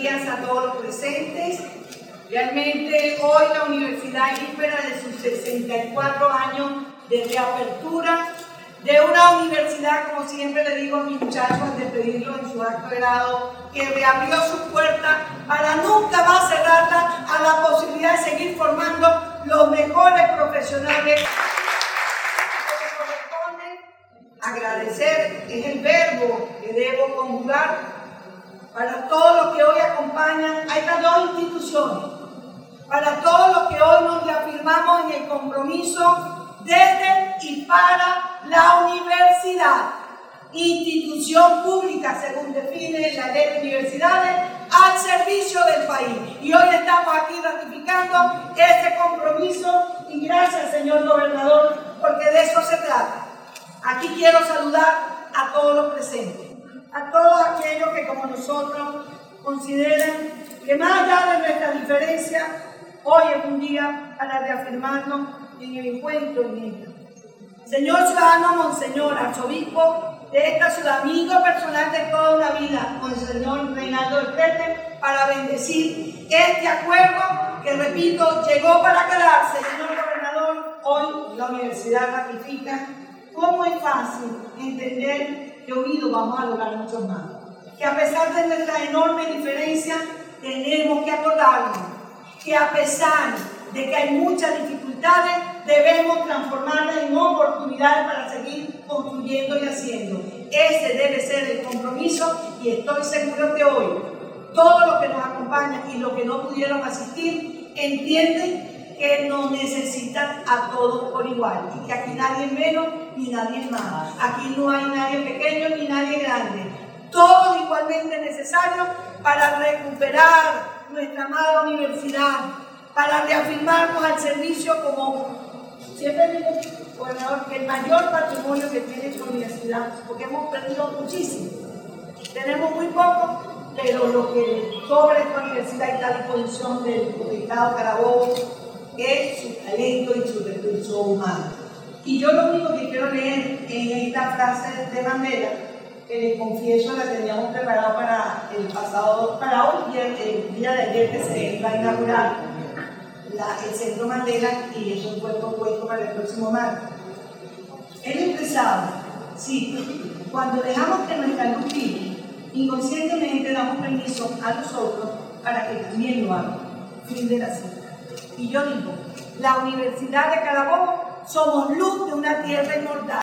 días a todos los presentes. Realmente hoy la universidad víspera de sus 64 años de reapertura, de una universidad, como siempre le digo a mis muchachos al despedirlo en su acto de grado, que reabrió sus puertas para nunca más cerrarla a la posibilidad de seguir formando los mejores profesionales. Agradecer es el verbo que debo conjugar para todos los que hoy acompañan a estas dos instituciones, para todos los que hoy nos reafirmamos en el compromiso desde y para la universidad, institución pública según define la ley de universidades, al servicio del país. Y hoy estamos aquí ratificando ese compromiso y gracias señor gobernador, porque de eso se trata. Aquí quiero saludar a todos los presentes a todos aquellos que como nosotros consideran que más allá de nuestra diferencia, hoy es un día para reafirmarnos en el encuentro en ella. Señor ciudadano Monseñor, arzobispo de esta ciudad, amigo personal de toda la vida, con el señor Reinaldo del Prete, para bendecir este acuerdo que, repito, llegó para quedarse. Señor gobernador, hoy la universidad ratifica cómo es fácil entender que unidos vamos a lograr mucho más. Que a pesar de nuestra enorme diferencia, tenemos que acordarnos que a pesar de que hay muchas dificultades, debemos transformarlas en oportunidades para seguir construyendo y haciendo. Ese debe ser el compromiso y estoy seguro que hoy todos los que nos acompañan y los que no pudieron asistir entienden que nos necesitan a todos por igual y que aquí nadie es menos ni nadie es más. Aquí no hay nadie pequeño ni nadie grande. Todos igualmente necesarios para recuperar nuestra amada universidad, para reafirmarnos al servicio como siempre digo, gobernador, que el mayor patrimonio que tiene esta universidad, porque hemos perdido muchísimo. Tenemos muy poco, pero lo que sobre esta universidad está a disposición del Estado Carabobo es su talento y su recurso humano. Y yo lo único que quiero leer en esta frase de Mandela, que les confieso la teníamos preparado para el pasado, para hoy, el día de ayer que se iba a inaugurar el Centro Mandela y eso fue propuesto para el próximo martes. Él expresaba, sí, cuando dejamos que nuestra luz inconscientemente damos permiso a nosotros para que también lo hagan. Fin de la cita. Y yo digo, la Universidad de Carabobo somos luz de una tierra inmortal.